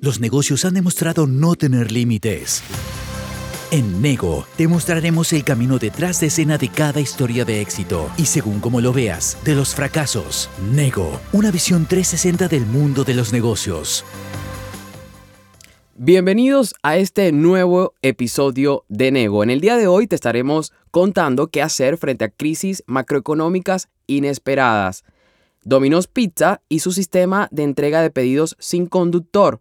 los negocios han demostrado no tener límites. En Nego te mostraremos el camino detrás de escena de cada historia de éxito y según como lo veas, de los fracasos. Nego, una visión 360 del mundo de los negocios. Bienvenidos a este nuevo episodio de Nego. En el día de hoy te estaremos contando qué hacer frente a crisis macroeconómicas inesperadas. Domino's Pizza y su sistema de entrega de pedidos sin conductor.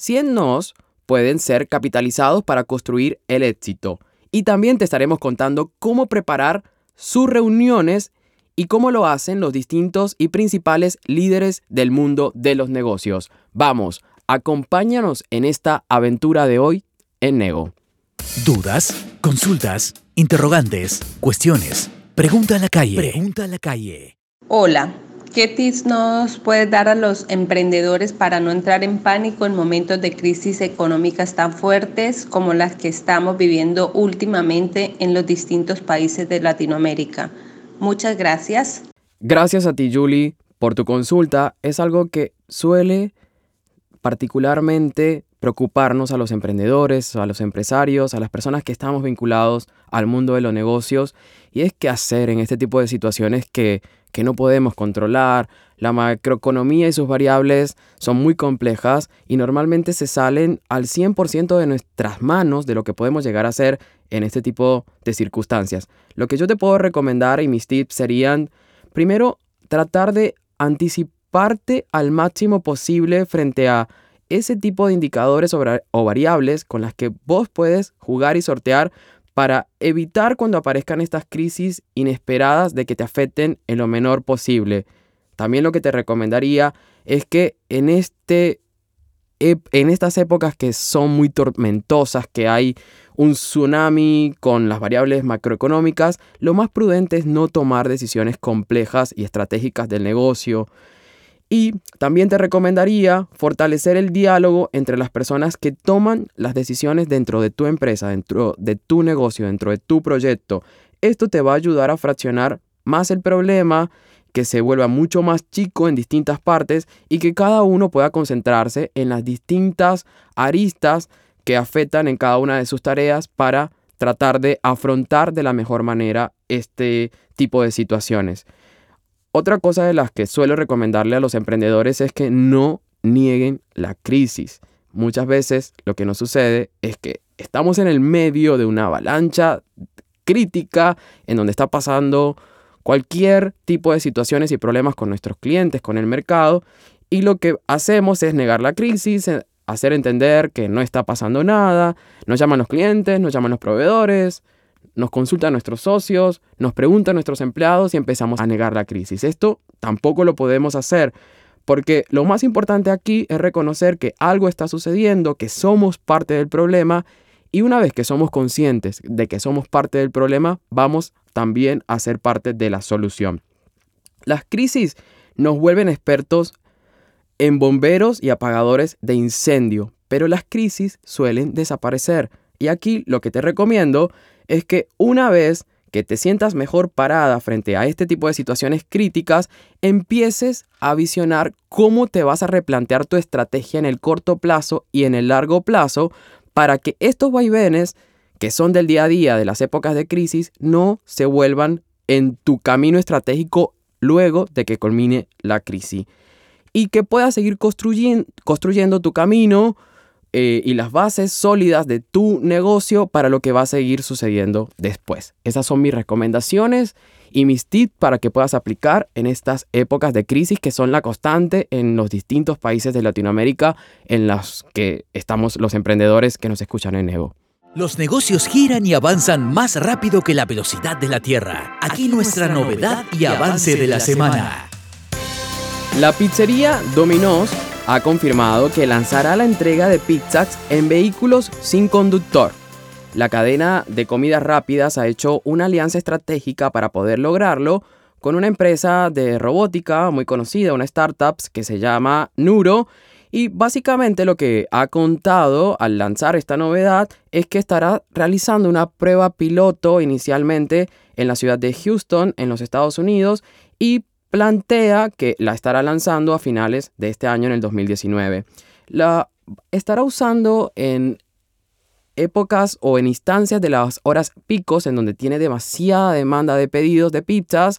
100 nos pueden ser capitalizados para construir el éxito. Y también te estaremos contando cómo preparar sus reuniones y cómo lo hacen los distintos y principales líderes del mundo de los negocios. Vamos, acompáñanos en esta aventura de hoy en Nego. ¿Dudas? ¿Consultas? ¿Interrogantes? ¿Cuestiones? Pregunta a la calle. Pregunta a la calle. Hola. ¿Qué tips nos puedes dar a los emprendedores para no entrar en pánico en momentos de crisis económicas tan fuertes como las que estamos viviendo últimamente en los distintos países de Latinoamérica? Muchas gracias. Gracias a ti, Julie, por tu consulta. Es algo que suele particularmente preocuparnos a los emprendedores, a los empresarios, a las personas que estamos vinculados al mundo de los negocios. Y es qué hacer en este tipo de situaciones que que no podemos controlar. La macroeconomía y sus variables son muy complejas y normalmente se salen al 100% de nuestras manos de lo que podemos llegar a hacer en este tipo de circunstancias. Lo que yo te puedo recomendar y mis tips serían, primero, tratar de anticiparte al máximo posible frente a ese tipo de indicadores o variables con las que vos puedes jugar y sortear para evitar cuando aparezcan estas crisis inesperadas de que te afecten en lo menor posible. También lo que te recomendaría es que en, este, en estas épocas que son muy tormentosas, que hay un tsunami con las variables macroeconómicas, lo más prudente es no tomar decisiones complejas y estratégicas del negocio, y también te recomendaría fortalecer el diálogo entre las personas que toman las decisiones dentro de tu empresa, dentro de tu negocio, dentro de tu proyecto. Esto te va a ayudar a fraccionar más el problema, que se vuelva mucho más chico en distintas partes y que cada uno pueda concentrarse en las distintas aristas que afectan en cada una de sus tareas para tratar de afrontar de la mejor manera este tipo de situaciones. Otra cosa de las que suelo recomendarle a los emprendedores es que no nieguen la crisis. Muchas veces lo que nos sucede es que estamos en el medio de una avalancha crítica en donde está pasando cualquier tipo de situaciones y problemas con nuestros clientes, con el mercado, y lo que hacemos es negar la crisis, eh, hacer entender que no está pasando nada, nos llaman los clientes, nos llaman los proveedores, nos consultan nuestros socios, nos preguntan nuestros empleados y empezamos a negar la crisis. Esto tampoco lo podemos hacer porque lo más importante aquí es reconocer que algo está sucediendo, que somos parte del problema y una vez que somos conscientes de que somos parte del problema, vamos también a ser parte de la solución. Las crisis nos vuelven expertos en bomberos y apagadores de incendio, pero las crisis suelen desaparecer. Y aquí lo que te recomiendo es que una vez que te sientas mejor parada frente a este tipo de situaciones críticas, empieces a visionar cómo te vas a replantear tu estrategia en el corto plazo y en el largo plazo para que estos vaivenes que son del día a día de las épocas de crisis no se vuelvan en tu camino estratégico luego de que culmine la crisis. Y que puedas seguir construyendo, construyendo tu camino eh, y las bases sólidas de tu negocio para lo que va a seguir sucediendo después. Esas son mis recomendaciones y mis tips para que puedas aplicar en estas épocas de crisis que son la constante en los distintos países de Latinoamérica en los que estamos los emprendedores que nos escuchan en Evo. Los negocios giran y avanzan más rápido que la velocidad de la Tierra. Aquí, nuestra, novedad y avance de la semana. La pizzería Domino's ha confirmado que lanzará la entrega de pizzas en vehículos sin conductor. La cadena de comidas rápidas ha hecho una alianza estratégica para poder lograrlo con una empresa de robótica muy conocida, una startup que se llama Nuro. Y básicamente lo que ha contado al lanzar esta novedad es que estará realizando una prueba piloto inicialmente en la ciudad de Houston, en los Estados Unidos, y plantea que la estará lanzando a finales de este año en el 2019. la estará usando en épocas o en instancias de las horas picos en donde tiene demasiada demanda de pedidos de pizzas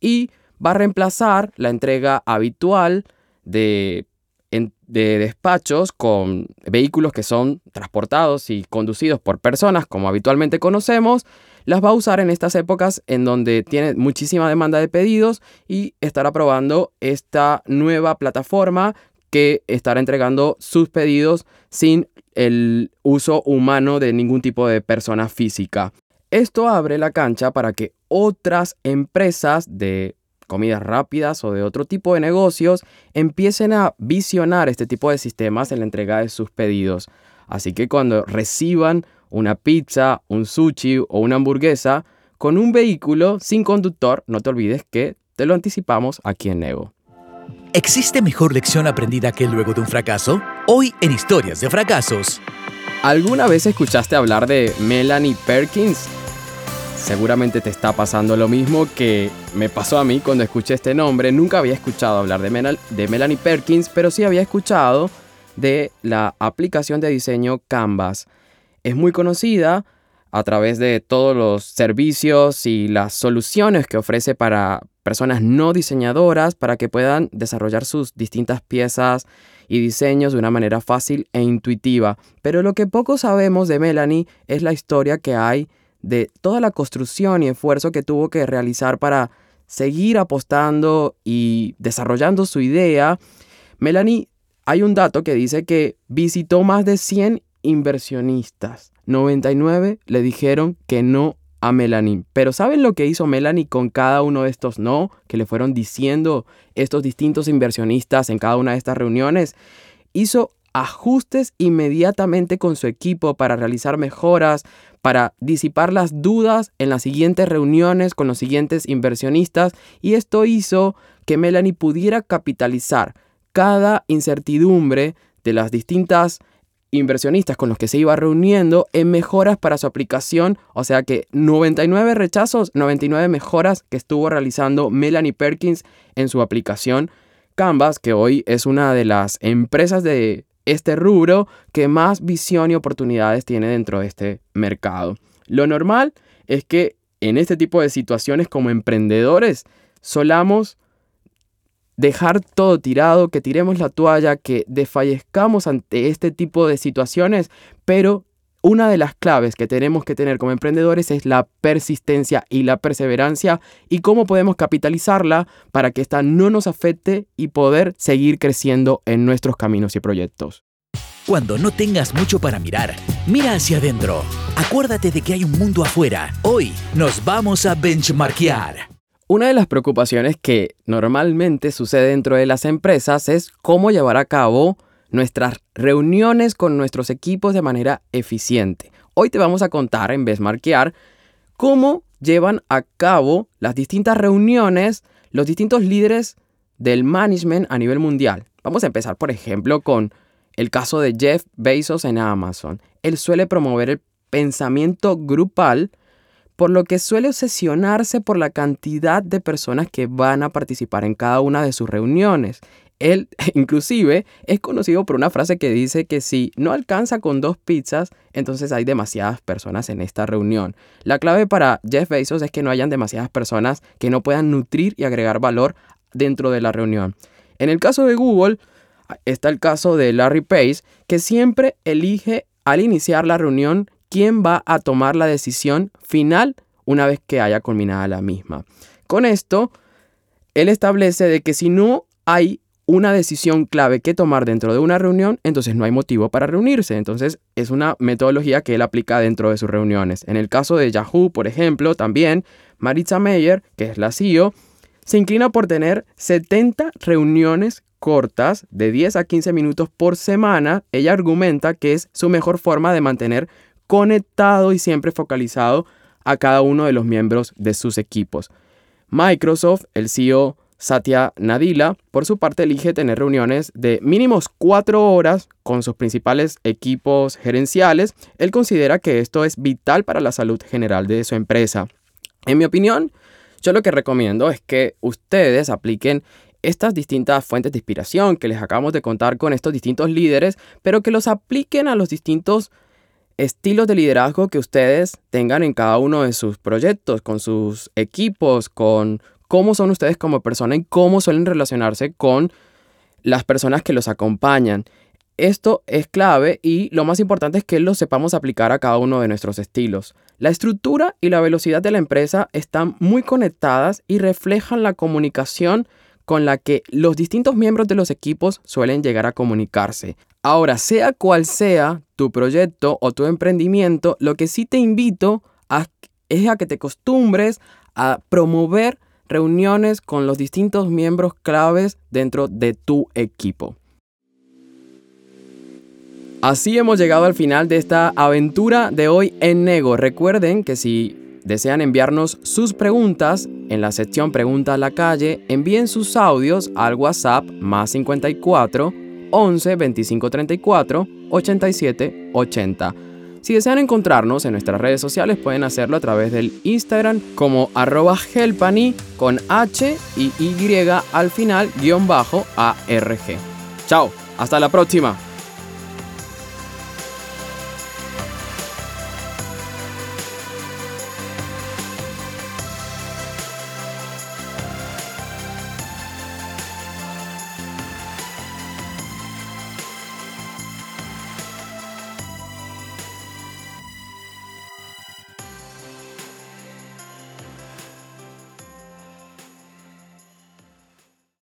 y va a reemplazar la entrega habitual de, de despachos con vehículos que son transportados y conducidos por personas como habitualmente conocemos, las va a usar en estas épocas en donde tiene muchísima demanda de pedidos y estará probando esta nueva plataforma que estará entregando sus pedidos sin el uso humano de ningún tipo de persona física. Esto abre la cancha para que otras empresas de comidas rápidas o de otro tipo de negocios empiecen a visionar este tipo de sistemas en la entrega de sus pedidos. Así que cuando reciban una pizza, un sushi o una hamburguesa con un vehículo sin conductor, no te olvides que te lo anticipamos aquí en Nego. ¿Existe mejor lección aprendida que luego de un fracaso? Hoy en Historias de Fracasos. ¿Alguna vez escuchaste hablar de Melanie Perkins? Seguramente te está pasando lo mismo que me pasó a mí cuando escuché este nombre. Nunca había escuchado hablar de, de Melanie Perkins, pero sí había escuchado de la aplicación de diseño Canvas. Es muy conocida a través de todos los servicios y las soluciones que ofrece para personas no diseñadoras para que puedan desarrollar sus distintas piezas y diseños de una manera fácil e intuitiva. Pero lo que poco sabemos de Melanie es la historia que hay de toda la construcción y esfuerzo que tuvo que realizar para seguir apostando y desarrollando su idea. Melanie, hay un dato que dice que visitó más de 100 inversionistas. 99 le dijeron que no a Melanie. Pero ¿saben lo que hizo Melanie con cada uno de estos no que le fueron diciendo estos distintos inversionistas en cada una de estas reuniones? Hizo ajustes inmediatamente con su equipo para realizar mejoras, para disipar las dudas en las siguientes reuniones con los siguientes inversionistas y esto hizo que Melanie pudiera capitalizar cada incertidumbre de las distintas inversionistas con los que se iba reuniendo en mejoras para su aplicación, o sea que 99 rechazos, 99 mejoras que estuvo realizando Melanie Perkins en su aplicación Canvas, que hoy es una de las empresas de este rubro que más visión y oportunidades tiene dentro de este mercado. Lo normal es que en este tipo de situaciones como emprendedores solamos dejar todo tirado, que tiremos la toalla, que desfallezcamos ante este tipo de situaciones, pero una de las claves que tenemos que tener como emprendedores es la persistencia y la perseverancia y cómo podemos capitalizarla para que esta no nos afecte y poder seguir creciendo en nuestros caminos y proyectos. Cuando no tengas mucho para mirar, mira hacia adentro. Acuérdate de que hay un mundo afuera. Hoy nos vamos a benchmarkear. Una de las preocupaciones que normalmente sucede dentro de las empresas es cómo llevar a cabo nuestras reuniones con nuestros equipos de manera eficiente. Hoy te vamos a contar en Benchmarkear cómo llevan a cabo las distintas reuniones los distintos líderes del management a nivel mundial. Vamos a empezar, por ejemplo, con el caso de Jeff Bezos en Amazon. Él suele promover el pensamiento grupal por lo que suele obsesionarse por la cantidad de personas que van a participar en cada una de sus reuniones. Él inclusive es conocido por una frase que dice que si no alcanza con dos pizzas, entonces hay demasiadas personas en esta reunión. La clave para Jeff Bezos es que no hayan demasiadas personas que no puedan nutrir y agregar valor dentro de la reunión. En el caso de Google, está el caso de Larry Page, que siempre elige al iniciar la reunión quién va a tomar la decisión final una vez que haya culminada la misma. Con esto, él establece de que si no hay una decisión clave que tomar dentro de una reunión, entonces no hay motivo para reunirse. Entonces es una metodología que él aplica dentro de sus reuniones. En el caso de Yahoo, por ejemplo, también Maritza Meyer, que es la CEO, se inclina por tener 70 reuniones cortas de 10 a 15 minutos por semana. Ella argumenta que es su mejor forma de mantener conectado y siempre focalizado a cada uno de los miembros de sus equipos. Microsoft, el CEO Satya Nadella, por su parte elige tener reuniones de mínimos cuatro horas con sus principales equipos gerenciales. Él considera que esto es vital para la salud general de su empresa. En mi opinión, yo lo que recomiendo es que ustedes apliquen estas distintas fuentes de inspiración que les acabamos de contar con estos distintos líderes, pero que los apliquen a los distintos estilos de liderazgo que ustedes tengan en cada uno de sus proyectos, con sus equipos, con cómo son ustedes como persona y cómo suelen relacionarse con las personas que los acompañan. Esto es clave y lo más importante es que lo sepamos aplicar a cada uno de nuestros estilos. La estructura y la velocidad de la empresa están muy conectadas y reflejan la comunicación con la que los distintos miembros de los equipos suelen llegar a comunicarse. Ahora, sea cual sea tu proyecto o tu emprendimiento, lo que sí te invito es a que te acostumbres a promover reuniones con los distintos miembros claves dentro de tu equipo. Así hemos llegado al final de esta aventura de hoy en Nego. Recuerden que si desean enviarnos sus preguntas en la sección Pregunta a la calle, envíen sus audios al WhatsApp más 54 11 25 34 87 80. Si desean encontrarnos en nuestras redes sociales pueden hacerlo a través del Instagram como arroba helpani con H y Y al final guion bajo ARG. Chao, hasta la próxima.